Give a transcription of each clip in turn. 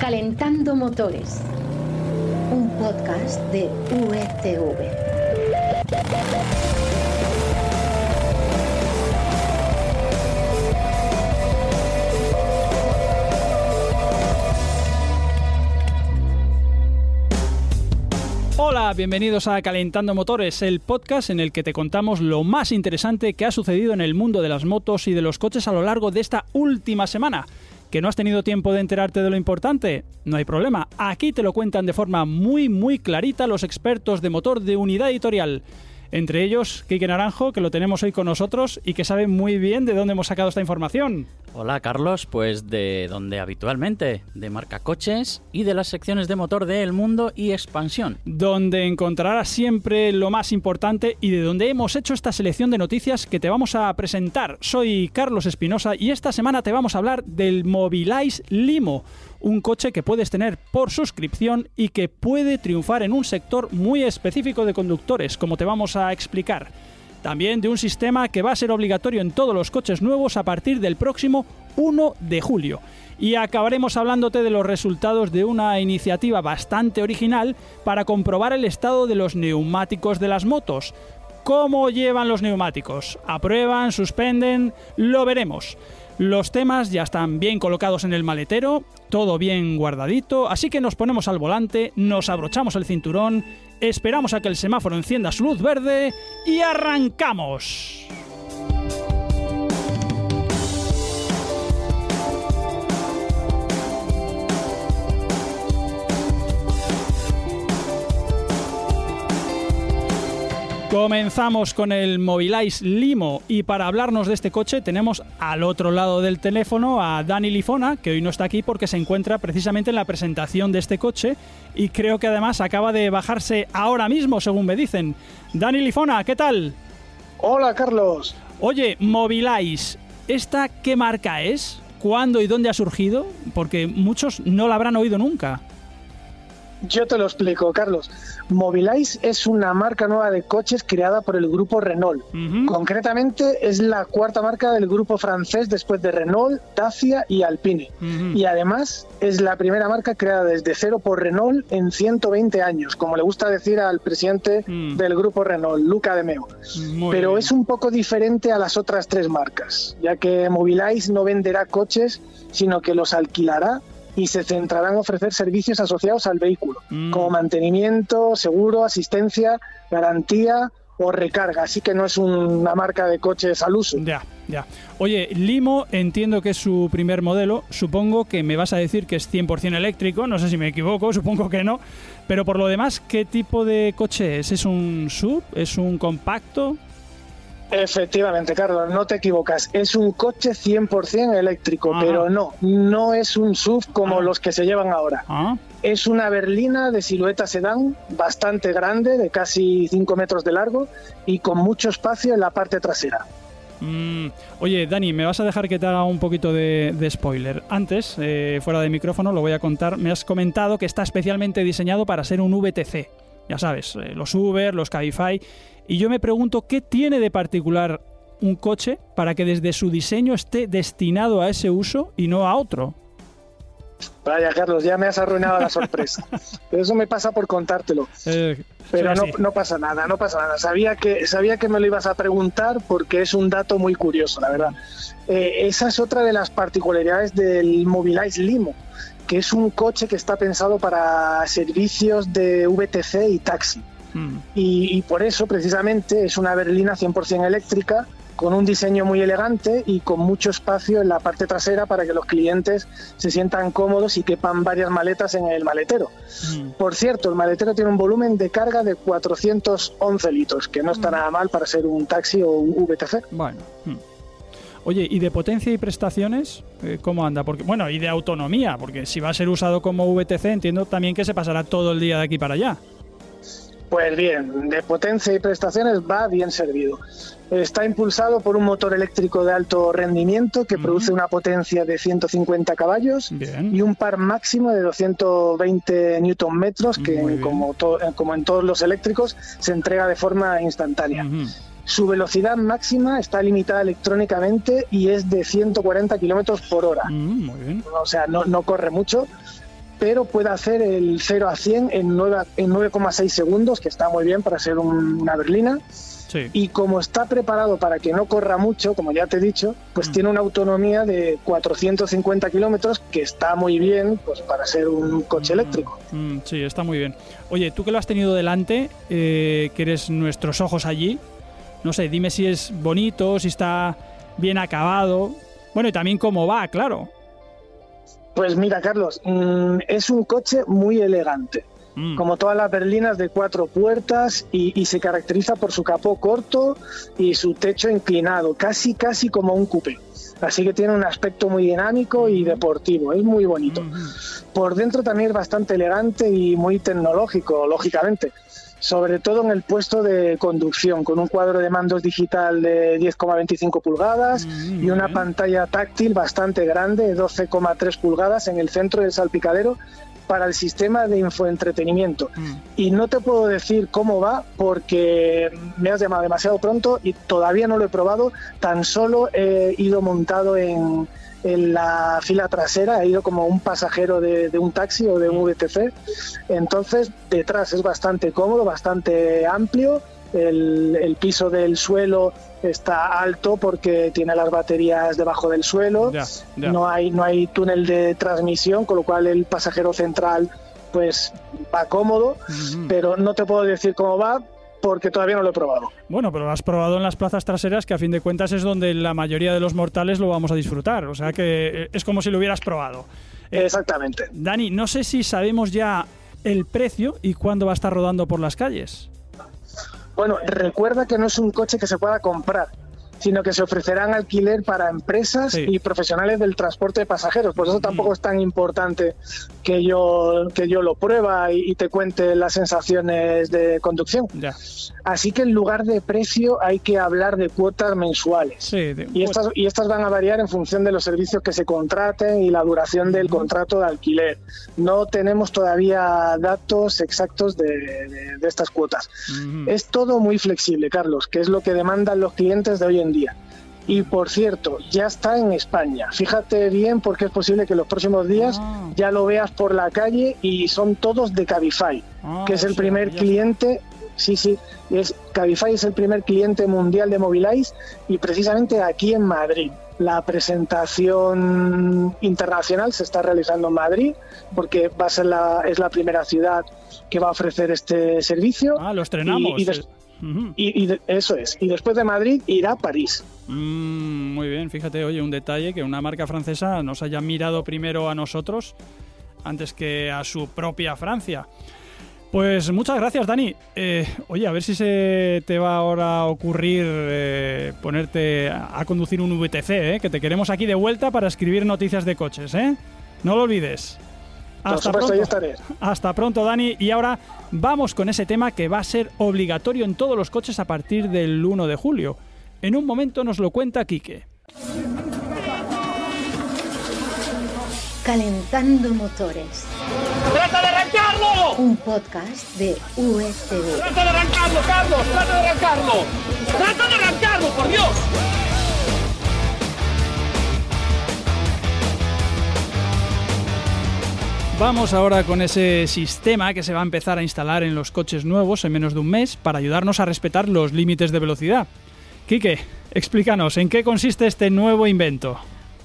Calentando Motores, un podcast de UETV. Hola, bienvenidos a Calentando Motores, el podcast en el que te contamos lo más interesante que ha sucedido en el mundo de las motos y de los coches a lo largo de esta última semana. ¿Que no has tenido tiempo de enterarte de lo importante? No hay problema, aquí te lo cuentan de forma muy muy clarita los expertos de motor de Unidad Editorial. Entre ellos, Quique Naranjo, que lo tenemos hoy con nosotros y que sabe muy bien de dónde hemos sacado esta información. Hola Carlos, pues de donde habitualmente, de marca coches y de las secciones de motor de El Mundo y Expansión. Donde encontrarás siempre lo más importante y de donde hemos hecho esta selección de noticias que te vamos a presentar. Soy Carlos Espinosa y esta semana te vamos a hablar del Mobilize Limo un coche que puedes tener por suscripción y que puede triunfar en un sector muy específico de conductores, como te vamos a explicar. También de un sistema que va a ser obligatorio en todos los coches nuevos a partir del próximo 1 de julio. Y acabaremos hablándote de los resultados de una iniciativa bastante original para comprobar el estado de los neumáticos de las motos. ¿Cómo llevan los neumáticos? ¿Aprueban? ¿Suspenden? Lo veremos. Los temas ya están bien colocados en el maletero, todo bien guardadito, así que nos ponemos al volante, nos abrochamos el cinturón, esperamos a que el semáforo encienda su luz verde y arrancamos. Comenzamos con el Mobilize Limo y para hablarnos de este coche tenemos al otro lado del teléfono a Dani Lifona, que hoy no está aquí porque se encuentra precisamente en la presentación de este coche y creo que además acaba de bajarse ahora mismo, según me dicen. Dani Lifona, ¿qué tal? Hola Carlos. Oye, Mobilize, ¿esta qué marca es? ¿Cuándo y dónde ha surgido? Porque muchos no la habrán oído nunca. Yo te lo explico, Carlos. Mobilize es una marca nueva de coches creada por el grupo Renault. Concretamente es la cuarta marca del grupo francés después de Renault, Dacia y Alpine. Y además es la primera marca creada desde cero por Renault en 120 años, como le gusta decir al presidente mm. del grupo Renault, Luca de Meo. Pero es un poco diferente a las otras tres marcas, ya que Mobilize no venderá coches, sino que los alquilará y se centrarán en ofrecer servicios asociados al vehículo, mm. como mantenimiento, seguro, asistencia, garantía o recarga, así que no es una marca de coches al uso. Ya, ya. Oye, Limo entiendo que es su primer modelo, supongo que me vas a decir que es 100% eléctrico, no sé si me equivoco, supongo que no, pero por lo demás, ¿qué tipo de coche es? ¿Es un sub? ¿Es un compacto? Efectivamente, Carlos, no te equivocas. Es un coche 100% eléctrico, pero no, no es un SUV como los que se llevan ahora. Ah. Es una berlina de silueta sedán bastante grande, de casi 5 metros de largo y con mucho espacio en la parte trasera. Mm, oye, Dani, me vas a dejar que te haga un poquito de, spoiler. Antes, eh, fuera de micrófono, lo voy a contar. Me has comentado que está especialmente diseñado para ser un VTC. Ya sabes, eh, los Uber, los Cabify. Y yo me pregunto qué tiene de particular un coche para que desde su diseño esté destinado a ese uso y no a otro. Vaya, Carlos, ya me has arruinado la sorpresa. eso me pasa por contártelo. Eh, Pero no, pasa nada, no pasa nada. Sabía que, sabía que me lo ibas a preguntar porque es un dato muy curioso, la verdad. Eh, esa es otra de las particularidades del Mobilize Limo, que es un coche que está pensado para servicios de VTC y taxi. Mm. Y, por eso, precisamente, es una berlina 100% eléctrica, con un diseño muy elegante y con mucho espacio en la parte trasera para que los clientes se sientan cómodos y quepan varias maletas en el maletero. Mm. Por cierto, el maletero tiene un volumen de carga de 411 litros, que no está mm. nada mal para ser un taxi o un VTC. Bueno. Oye, ¿y de potencia y prestaciones eh, cómo anda? Porque bueno, y de autonomía, porque si va a ser usado como VTC, entiendo también que se pasará todo el día de aquí para allá. Pues bien, de potencia y prestaciones va bien servido. Está impulsado por un motor eléctrico de alto rendimiento que produce una potencia de 150 caballos y un par máximo de 220 newton metros que, como, como, en todos los eléctricos, se entrega de forma instantánea. Su velocidad máxima está limitada electrónicamente y es de 140 kilómetros por hora. O sea, no, no corre mucho pero puede hacer el 0 a 100 en 9,6 segundos, que está muy bien para ser una berlina. Y como está preparado para que no corra mucho, como ya te he dicho, pues mm. tiene una autonomía de 450 kilómetros, que está muy bien pues para ser un coche mm. eléctrico. Mm, sí, está muy bien. Oye, tú que lo has tenido delante, eh, que eres nuestros ojos allí, no sé, dime si es bonito, si está bien acabado. Bueno, y también cómo va, claro. Pues mira, Carlos, es un coche muy elegante. Mm. como todas las berlinas de cuatro puertas y, se caracteriza por su capó corto y su techo inclinado, casi casi como un coupé. Así que tiene un aspecto muy dinámico y deportivo, es muy bonito. Por dentro también es bastante elegante y muy tecnológico, lógicamente sobre todo en el puesto de conducción, con un cuadro de mandos digital de 10,25 pulgadas y una pantalla táctil bastante grande, de 12,3 pulgadas, en el centro del salpicadero, para el sistema de infoentretenimiento. Mm. Y no te puedo decir cómo va porque me has llamado demasiado pronto y todavía no lo he probado, tan solo he ido montado en, en la fila trasera, he ido como un pasajero de, de, un taxi o de un. VTC. Entonces, detrás es bastante cómodo, bastante amplio. El, piso del suelo está alto porque tiene las baterías debajo del suelo, no hay no hay túnel de transmisión, con lo cual el pasajero central pues va cómodo, pero no te puedo decir cómo va porque todavía no lo he probado. Bueno, pero lo has probado en las plazas traseras, que a fin de cuentas es donde la mayoría de los mortales lo vamos a disfrutar. O sea que es como si lo hubieras probado. Eh, Exactamente. Dani, no sé si sabemos ya el precio y cuándo va a estar rodando por las calles. Bueno, recuerda que no es un coche que se pueda comprar sino que se ofrecerán alquiler para empresas y profesionales del transporte de pasajeros. Por eso mm. tampoco es tan importante que yo, que yo lo prueba y, te cuente las sensaciones de conducción. Así que en lugar de precio hay que hablar de cuotas mensuales. y, estas, y estas van a variar en función de los servicios que se contraten y la duración del contrato de alquiler. No tenemos todavía datos exactos de, estas cuotas. Es todo muy flexible, Carlos, que es lo que demandan los clientes de hoy en día. Y por cierto, ya está en España. Fíjate bien porque es posible que los próximos días ah. ya lo veas por la calle y son todos de Cabify, ah, que es el primer cliente. Sí, sí, es, Cabify es el primer cliente mundial de Mobilize y precisamente aquí en Madrid. La presentación internacional se está realizando en Madrid porque va a ser la, es la primera ciudad que va a ofrecer este servicio. Ah, lo estrenamos. y y, eso es. Y después de Madrid irá a París. Mm, muy bien, fíjate, oye, un detalle que una marca francesa nos haya mirado primero a nosotros antes que a su propia Francia. Pues muchas gracias, Dani. Eh, oye, a ver si se te va ahora a ocurrir eh, ponerte a conducir un VTC, eh, que te queremos aquí de vuelta para escribir noticias de coches, ¿eh? No lo olvides. Hasta pronto. Hasta pronto, Dani. Y ahora vamos con ese tema que va a ser obligatorio en todos los coches a partir del 1 de julio. En un momento nos lo cuenta Quique. Calentando motores. ¡Trata de arrancarlo! Un podcast de USB. ¡Trata de arrancarlo, Carlos! ¡Trata de arrancarlo! ¡Trata de arrancarlo, por Dios! Vamos ahora con ese sistema que se va a empezar a instalar en los coches nuevos en menos de un mes para ayudarnos a respetar los límites de velocidad. Quique, explícanos, ¿en qué consiste este nuevo invento?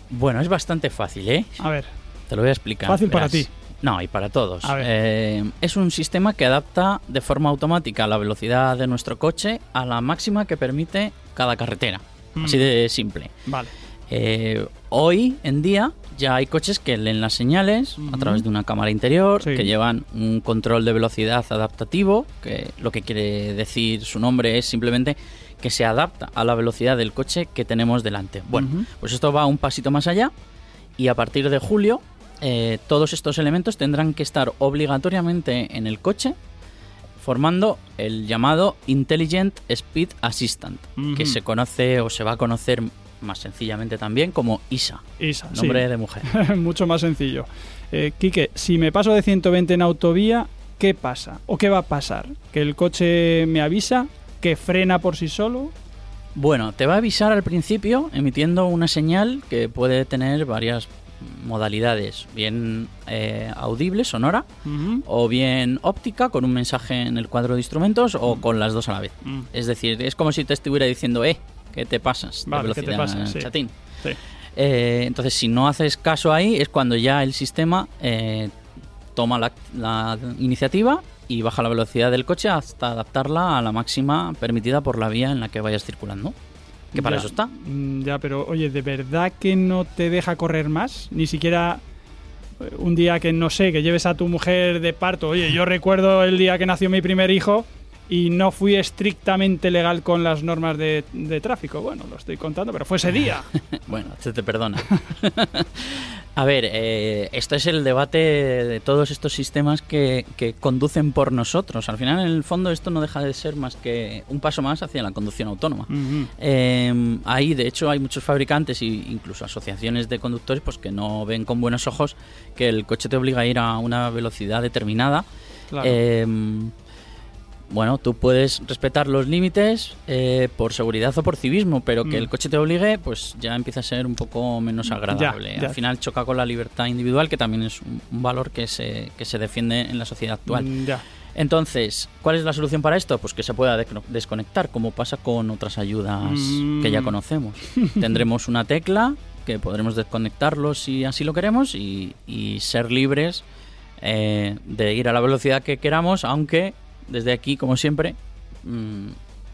Bueno, es bastante fácil, ¿eh? A ver. Te lo voy a explicar. Fácil para ti. No, y para todos. Eh, es un sistema que adapta de forma automática la velocidad de nuestro coche a la máxima que permite cada carretera. Así mm. de simple. Vale. Eh, hoy en día ya hay coches que leen las señales a través de una cámara interior, que llevan un control de velocidad adaptativo, que lo que quiere decir su nombre es simplemente que se adapta a la velocidad del coche que tenemos delante. Bueno, pues esto va un pasito más allá y a partir de julio eh, todos estos elementos tendrán que estar obligatoriamente en el coche formando el llamado Intelligent Speed Assistant, que se conoce o se va a conocer más sencillamente también como Isa. Isa, nombre de mujer. Mucho más sencillo. Eh, Quique, si me paso de 120 en autovía, ¿qué pasa? ¿O qué va a pasar? ¿Que el coche me avisa? ¿Que frena por sí solo? Bueno, te va a avisar al principio emitiendo una señal que puede tener varias modalidades, bien eh, audible, sonora, o bien óptica, con un mensaje en el cuadro de instrumentos, o con las dos a la vez. Es decir, es como si te estuviera diciendo, eh, ¿qué te pasas? velocidad, ¿qué te chatín. Eh, entonces, si no haces caso ahí, es cuando ya el sistema eh, toma la, iniciativa y baja la velocidad del coche hasta adaptarla a la máxima permitida por la vía en la que vayas circulando. Que para eso está. Mm, ya, pero oye, ¿de verdad que no te deja correr más? Ni siquiera eh, un día que no sé, que lleves a tu mujer de parto. Oye, yo recuerdo el día que nació mi primer hijo y no fui estrictamente legal con las normas de, tráfico. Bueno, lo estoy contando, pero fue ese día. bueno, se te perdona. A ver, eh, esto es el debate de todos estos sistemas que, conducen por nosotros. Al final, en el fondo, esto no deja de ser más que un paso más hacia la conducción autónoma. Em, ahí, de hecho, hay muchos fabricantes e incluso asociaciones de conductores pues que no ven con buenos ojos que el coche te obliga a ir a una velocidad determinada. Claro. Em, bueno, tú puedes respetar los límites eh, por seguridad o por civismo, pero que el mm. coche te obligue, pues ya empieza a ser un poco menos agradable. Al final choca con la libertad individual, que también es un, valor que se, que se defiende en la sociedad actual. Mm, Entonces, ¿cuál es la solución para esto? Pues que se pueda desconectar, como pasa con otras ayudas que ya mm. conocemos. Tendremos una tecla que podremos desconectarlo si así lo queremos y, ser libres eh, de ir a la velocidad que queramos, aunque desde aquí, como siempre, mm,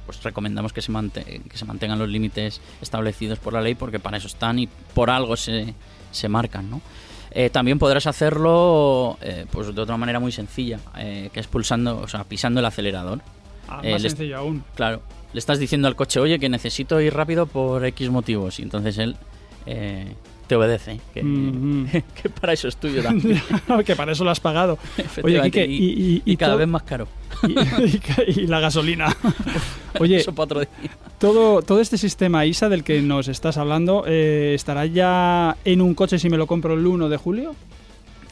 pues recomendamos que se, que se mantengan los límites establecidos por la ley porque para eso están y por algo se, se marcan, ¿no? Eh, también podrás hacerlo eh, pues de otra manera muy sencilla, eh, que es pulsando, o sea, pisando el acelerador. Ah, más sencillo aún. Claro, le estás diciendo al coche, oye, que necesito ir rápido por X motivos, y entonces él te obedece, que, para eso es tuyo también. que para eso lo has pagado. Oye, y, y, cada vez más caro. y, la gasolina. Oye, Todo, todo este sistema ISA del que nos estás hablando, eh, ¿estará ya en un coche si me lo compro el 1 de julio?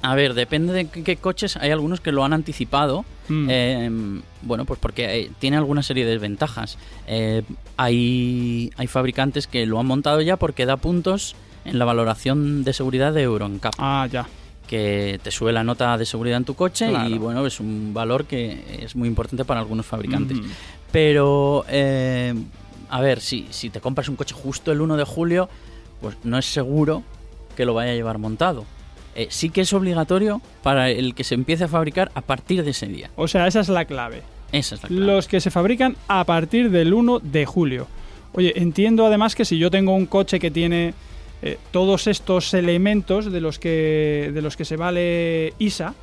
A ver, depende de qué coches. Hay algunos que lo han anticipado. Mm. Em, bueno, pues porque eh, tiene alguna serie de desventajas. Eh, hay, hay fabricantes que lo han montado ya porque da puntos en la valoración de seguridad de Euro NCAP. Ah, ya que te sube la nota de seguridad en tu coche y bueno, es un valor que es muy importante para algunos fabricantes. Pero, eh, a ver, si, si te compras un coche justo el 1 de julio, pues no es seguro que lo vaya a llevar montado. Eh, sí que es obligatorio para el que se empiece a fabricar a partir de ese día. O sea, esa es la clave. Esa es la clave. Los que se fabrican a partir del 1 de julio. Oye, entiendo además que si yo tengo un coche que tiene eh, todos estos elementos de los que, de los que se vale ISA,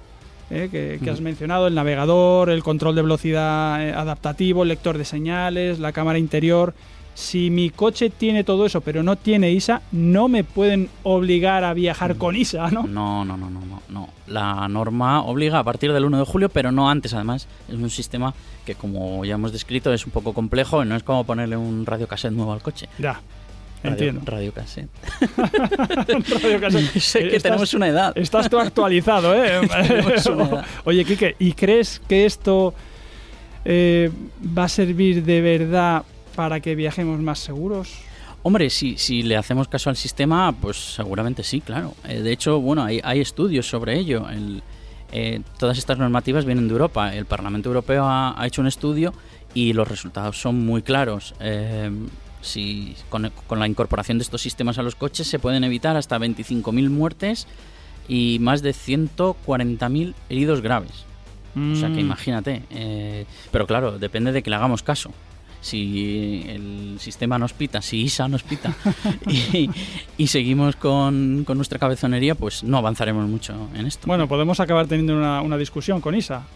eh, que, has mencionado, el navegador, el control de velocidad eh, adaptativo, el lector de señales, la cámara interior. Si mi coche tiene todo eso, pero no tiene ISA, no me pueden obligar a viajar con ISA, ¿no? No, no, no, no, no, no. La norma obliga a partir del 1 de julio, pero no antes, además. Es un sistema que, como ya hemos descrito, es un poco complejo y no es como ponerle un radio cassette nuevo al coche. Ya. Entiendo. Radio cassette. Radio cassette. sé que tenemos una edad. Estás tú actualizado, ¿eh? Oye, Kike, ¿y crees que esto eh, va a servir de verdad para que viajemos más seguros? Hombre, si, si le hacemos caso al sistema, pues seguramente sí, claro. Eh, de hecho, bueno, hay, hay estudios sobre ello. Eh, todas estas normativas vienen de Europa. El Parlamento Europeo ha, ha, hecho un estudio y los resultados son muy claros. Eh, si con, la incorporación de estos sistemas a los coches se pueden evitar hasta 25.000 muertes y más de 140.000 heridos graves. O sea que mm. imagínate. Eh, pero claro, depende de que le hagamos caso. Si el sistema nos pita, si ISA nos pita y, seguimos con, nuestra cabezonería, pues no avanzaremos mucho en esto. Bueno, podemos acabar teniendo una, una discusión con ISA.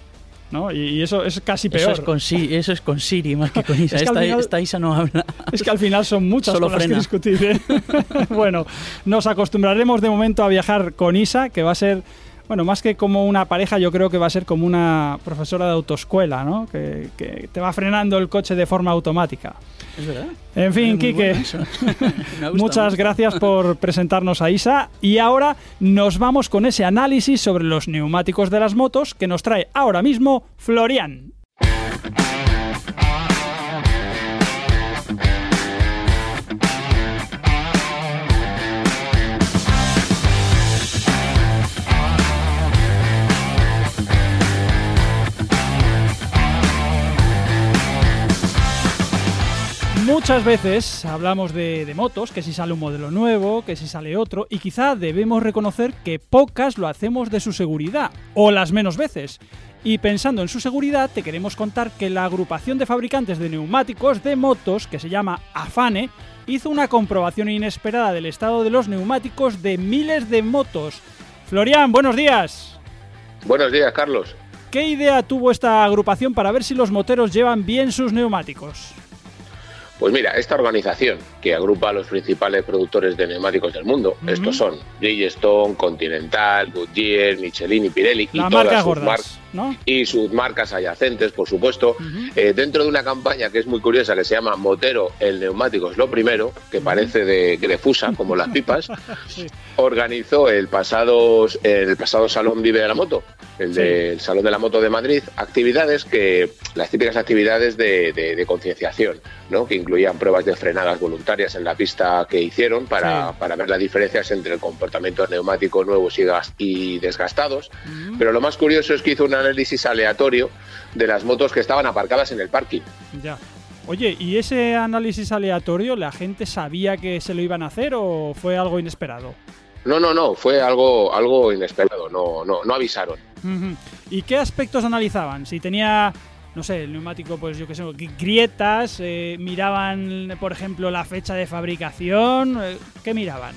¿No? Y, eso es casi peor. Eso es con, Siri, eso es con Siri más que con Isa. esta, Isa no habla. Es que al final son muchas cosas que discutir. ¿eh? bueno, nos acostumbraremos de momento a viajar con Isa, que va a ser bueno, más que como una pareja, yo creo que va a ser como una profesora de autoescuela, ¿no? Que, te va frenando el coche de forma automática. Es verdad. En fin, Quique, muchas gracias por presentarnos a Isa. Y ahora nos vamos con ese análisis sobre los neumáticos de las motos que nos trae ahora mismo Florian. Muchas veces hablamos de, motos, que si sale un modelo nuevo, que si sale otro, y quizá debemos reconocer que pocas lo hacemos de su seguridad, o las menos veces. Y pensando en su seguridad, te queremos contar que la agrupación de fabricantes de neumáticos de motos, que se llama AFANE, hizo una comprobación inesperada del estado de los neumáticos de miles de motos. Florian, buenos días. Buenos días, Carlos. ¿Qué idea tuvo esta agrupación para ver si los moteros llevan bien sus neumáticos? Pues mira, esta organización que agrupa a los principales productores de neumáticos del mundo, estos son Bridgestone, Continental, Goodyear, Michelin y Pirelli y todas sus marcas y sus marcas adyacentes, por supuesto, eh, dentro de una campaña que es muy curiosa que se llama Motero, el neumático es lo primero, que parece de, de fusa, como las pipas, organizó el pasado, el pasado Salón Vive de la Moto, el del Salón de la Moto de Madrid, actividades que, las típicas actividades de, de concienciación, ¿no? que incluían pruebas de frenadas voluntarias en la pista que hicieron para, para ver las diferencias entre el comportamiento neumático nuevos y, y desgastados. Pero lo más curioso es que hizo un análisis aleatorio de las motos que estaban aparcadas en el parking. Ya. Oye, ¿y ese análisis aleatorio la gente sabía que se lo iban a hacer o fue algo inesperado? No, no, no, fue algo, algo inesperado, no, no, no avisaron. ¿Y qué aspectos analizaban? Si tenía no sé, el neumático, pues yo qué sé, grietas, eh, miraban, por ejemplo, la fecha de fabricación, eh, ¿qué miraban?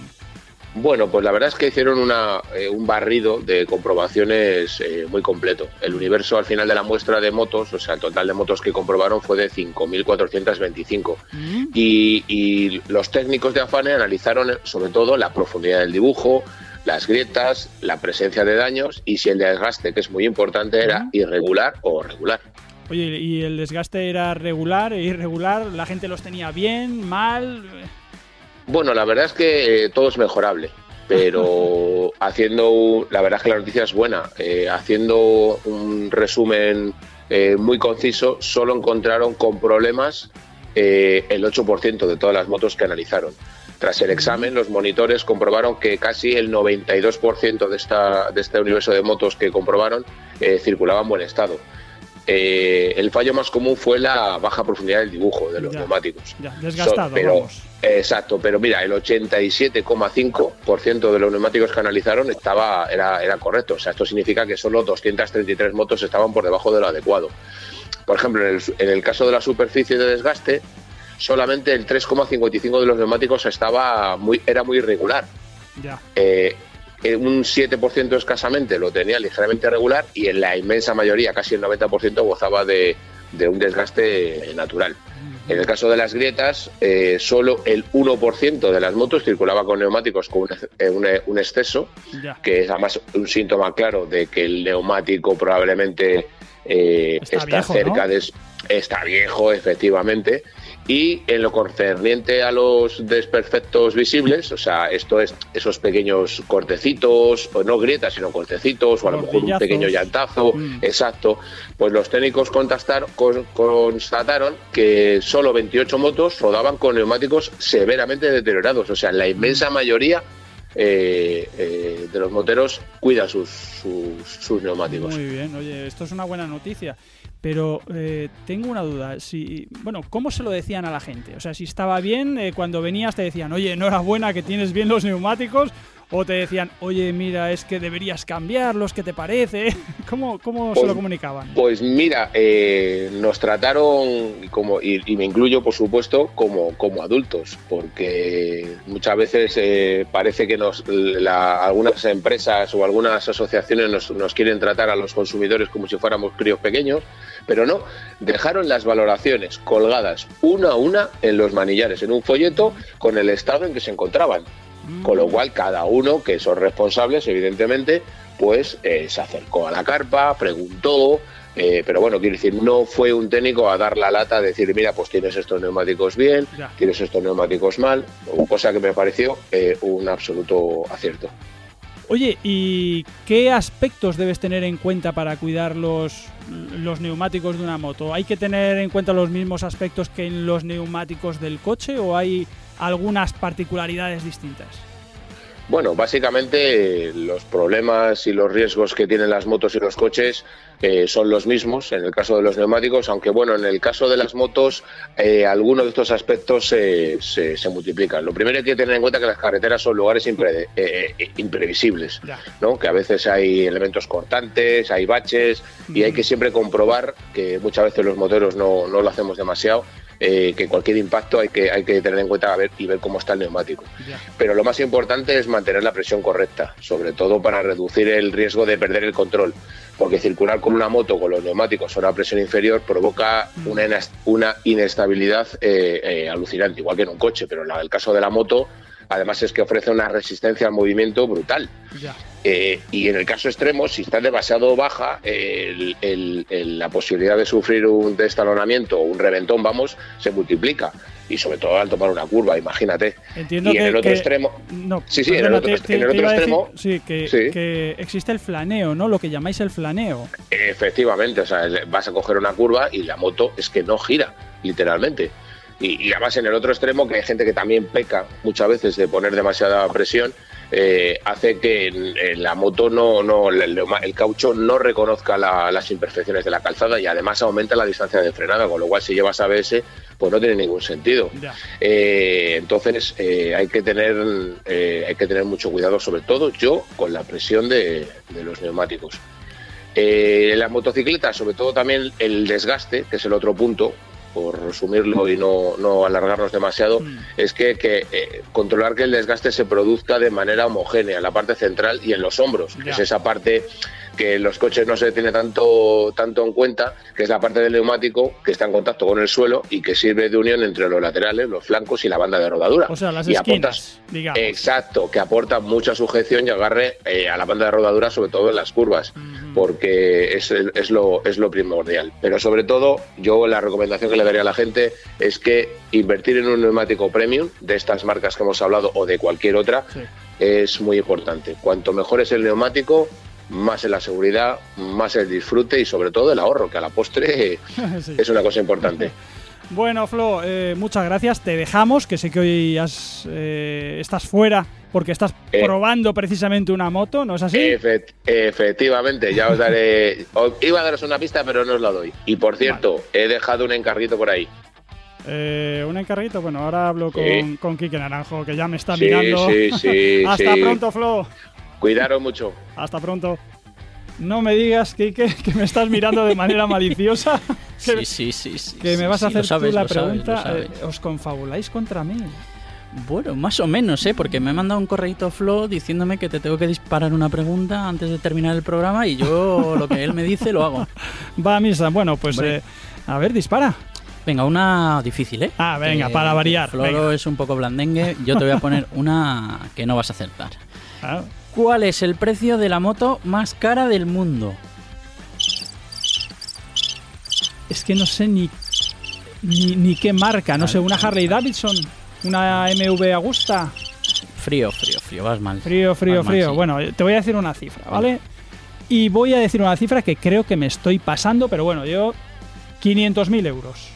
Bueno, pues la verdad es que hicieron una, eh, un barrido de comprobaciones muy completo. El universo al final de la muestra de motos, o sea, el total de motos que comprobaron fue de 5.425. Mm. Y, y los técnicos de Afane analizaron sobre todo la profundidad del dibujo, las grietas, la presencia de daños y si el desgaste, que es muy importante, era irregular o regular. Oye, ¿y el desgaste era regular e irregular? ¿La gente los tenía bien, mal? Bueno, la verdad es que eh, todo es mejorable, pero haciendo, la verdad es que la noticia es buena, eh, haciendo un resumen eh, muy conciso, solo encontraron con problemas el 8% de todas las motos que analizaron. Tras el examen, los monitores comprobaron que casi el 92% de, esta, de este universo de motos que comprobaron circulaba en buen estado. Eh, el fallo más común fue la baja profundidad del dibujo de los neumáticos. Ya, desgastado, vamos. Exacto, pero mira, el 87,5% de los neumáticos que analizaron estaba, era, era correcto. O sea, esto significa que solo 233 motos estaban por debajo de lo adecuado. Por ejemplo, en el, caso de la superficie de desgaste, solamente el 3,55 de los neumáticos estaba muy, era muy irregular. Ya. Eh, un 7% escasamente lo tenía ligeramente regular y en la inmensa mayoría, casi el 90%, gozaba de, un desgaste natural. En el caso de las grietas, eh, solo el 1% de las motos circulaba con neumáticos con un, eh, exceso, que es además un síntoma claro de que el neumático probablemente eh, está, cerca de... Está viejo, efectivamente y en lo concerniente a los desperfectos visibles, o sea, esto es esos pequeños cortecitos, o no grietas, sino cortecitos, o a lo mejor un pequeño llantazo, mm. exacto, pues los técnicos constataron que solo 28 motos rodaban con neumáticos severamente deteriorados, o sea, la inmensa mayoría eh, eh, de los moteros cuida sus, sus, neumáticos. Muy bien, oye, esto es una buena noticia. Pero eh, tengo una duda. Si, bueno, ¿cómo se lo decían a la gente? O sea, si estaba bien, cuando venías te decían, oye, enhorabuena que tienes bien los neumáticos, o te decían, oye, mira, es que deberías cambiarlos, ¿qué te parece? ¿Cómo, cómo se lo pues, comunicaban? Pues mira, eh, nos trataron, como, y, me incluyo por supuesto, como, como adultos, porque muchas veces eh, parece que nos, algunas empresas o algunas asociaciones nos, nos quieren tratar a los consumidores como si fuéramos críos pequeños, pero no, dejaron las valoraciones colgadas una a una en los manillares, en un folleto con el estado en que se encontraban. Con lo cual, cada uno, que son responsables, evidentemente, pues eh, se acercó a la carpa, preguntó, eh, pero bueno, quiero decir, no fue un técnico a dar la lata, a decir, mira, pues tienes estos neumáticos bien, tienes estos neumáticos mal, cosa que me pareció eh, un absoluto acierto. Oye, ¿y qué aspectos debes tener en cuenta para cuidar los, los neumáticos de una moto? ¿Hay que tener en cuenta los mismos aspectos que en los neumáticos del coche o hay algunas particularidades distintas? Bueno, básicamente los problemas y los riesgos que tienen las motos y los coches eh, son los mismos en el caso de los neumáticos, aunque bueno, en el caso de las motos eh, algunos de estos aspectos se, se, multiplican. Lo primero hay que tener en cuenta que las carreteras son lugares eh, imprevisibles, ¿no? que a veces hay elementos cortantes, hay baches y hay que siempre comprobar que muchas veces los moteros no, no lo hacemos demasiado eh, que cualquier impacto hay que, hay que tener en cuenta ver, y ver cómo está el neumático. Pero lo más importante es mantener la presión correcta, sobre todo para reducir el riesgo de perder el control, porque circular con una moto con los neumáticos a una presión inferior provoca mm. una, una inestabilidad eh, eh, alucinante, igual que en un coche, pero en el caso de la moto además es que ofrece una resistencia al movimiento brutal. Eh, y en el caso extremo, si está demasiado baja, la posibilidad de sufrir un destalonamiento o un reventón, vamos, se multiplica. Y sobre todo al tomar una curva, imagínate. Entiendo y en el otro extremo. sí, sí, en el otro, extremo. sí, que, existe el flaneo, ¿no? Lo que llamáis el flaneo. Efectivamente, o sea, vas a coger una curva y la moto es que no gira, literalmente. Y, además en el otro extremo, que hay gente que también peca muchas veces de poner demasiada presión, eh, hace que la moto no, no el, caucho no reconozca las imperfecciones de la calzada y además aumenta la distancia de frenada, con lo cual si llevas ABS pues no tiene ningún sentido. Eh, entonces eh, hay que tener hay que tener mucho cuidado, sobre todo yo con la presión de, de los neumáticos. la motocicleta, sobre todo también el desgaste, que es el otro punto, por resumirlo y no, no alargarnos demasiado, mm. es que, que eh, controlar que el desgaste se produzca de manera homogénea en la parte central y en los hombros, es esa parte que los coches no se tiene tanto, tanto en cuenta, que es la parte del neumático que está en contacto con el suelo y que sirve de unión entre los laterales, los flancos y la banda de rodadura. O sea, las y esquinas, Exacto, que aporta mucha sujeción y agarre eh, a la banda de rodadura, sobre todo en las curvas, porque es, es, lo, es lo primordial. Pero sobre todo, yo la recomendación que le daría a la gente es que invertir en un neumático premium de estas marcas que hemos hablado o de cualquier otra es muy importante. Cuanto mejor es el neumático, más en la seguridad, más el disfrute y sobre todo el ahorro, que a la postre es una cosa importante. Bueno, Flo, eh, muchas gracias. Te dejamos, que sé que hoy eh, estás fuera porque estás eh. probando precisamente una moto, ¿no es así? efectivamente, ya os daré. iba a daros una pista, pero no os la doy. Y por cierto, he dejado un encarguito por ahí. un encarguito, bueno, ahora hablo con, con Quique Naranjo, que ya me está mirando. Sí, sí, Hasta pronto, Flo. Cuidaros mucho. Hasta pronto. No me digas, Kike, que me estás mirando de manera maliciosa. sí, sí, sí, sí, Que me vas a hacer tú la pregunta. Eh, ¿Os confabuláis contra mí? Bueno, más o menos, ¿eh? Porque me ha mandado un correito Flo diciéndome que te tengo que disparar una pregunta antes de terminar el programa y yo lo que él me dice lo hago. Va a misa. Bueno, pues eh, a ver, dispara. Venga, una difícil, ¿eh? Ah, venga, para variar. Floro es un poco blandengue. Yo te voy a poner una que no vas a acertar. Ah. ¿Cuál es el precio de la moto más cara del mundo? Es que no sé ni, ni, qué marca, no sé, una Harley Davidson, una MV Agusta. Frío, frío, frío, vas mal. Frío, frío, frío. Bueno, te voy a decir una cifra, ¿vale? Y voy a decir una cifra que creo que me estoy pasando, pero bueno, yo 500.000 euros.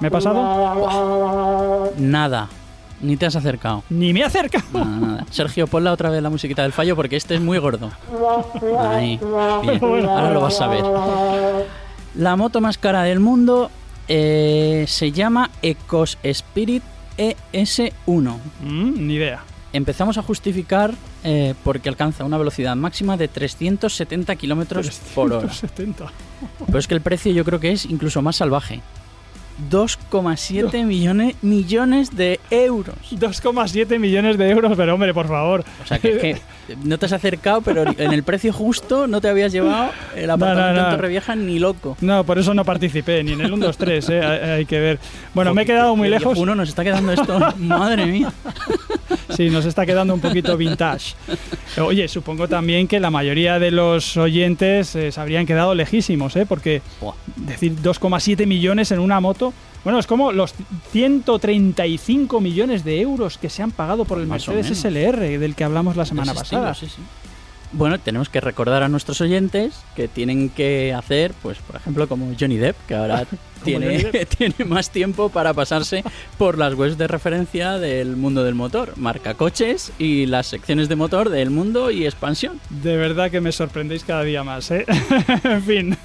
¿Me he pasado? Nada. Ni te has acercado. Ni me he acercado. Sergio, ponla otra vez la musiquita del fallo porque este es muy gordo. Ahí, Ahora lo vas a ver. La moto más cara del mundo eh, se llama Ecos Spirit ES1. Mm, ni idea. Empezamos a justificar eh, porque alcanza una velocidad máxima de 370 kilómetros por hora. Pero es que el precio yo creo que es incluso más salvaje. 2,7 millones, millones de euros. 2,7 millones de euros, pero hombre, por favor. O sea, que, no te has acercado, pero en el precio justo no te habías llevado el apartamento no, Torrevieja ni loco. No, por eso no participé, ni en el 1, 2, 3, eh, hay, que ver. Bueno, me he quedado muy lejos. Uno nos está quedando esto, madre mía. Sí, nos está quedando un poquito vintage. Oye, supongo también que la mayoría de los oyentes eh, se habrían quedado lejísimos, ¿eh? Porque decir 2,7 millones en una moto bueno, es como los 135 millones de euros que se han pagado por el Mercedes SLR del que hablamos la semana pasada. Bueno, tenemos que recordar a nuestros oyentes que tienen que hacer, pues, por ejemplo, como Johnny Depp, que ahora tiene, tiene más tiempo para pasarse por las webs de referencia del mundo del motor, marca coches y las secciones de motor del mundo y expansión. De verdad que me sorprendéis cada día más, ¿eh? en fin.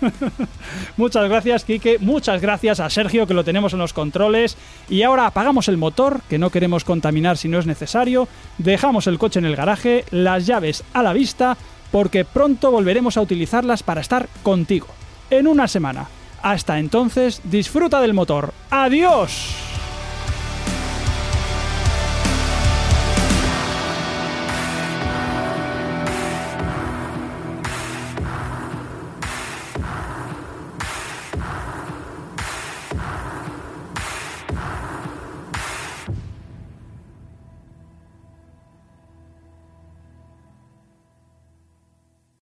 Muchas gracias, Quique. Muchas gracias a Sergio, que lo tenemos en los controles. Y ahora apagamos el motor, que no queremos contaminar si no es necesario. Dejamos el coche en el garaje, las llaves a la vista, porque pronto volveremos a utilizarlas para estar contigo. En una semana. Hasta entonces, disfruta del motor. ¡Adiós!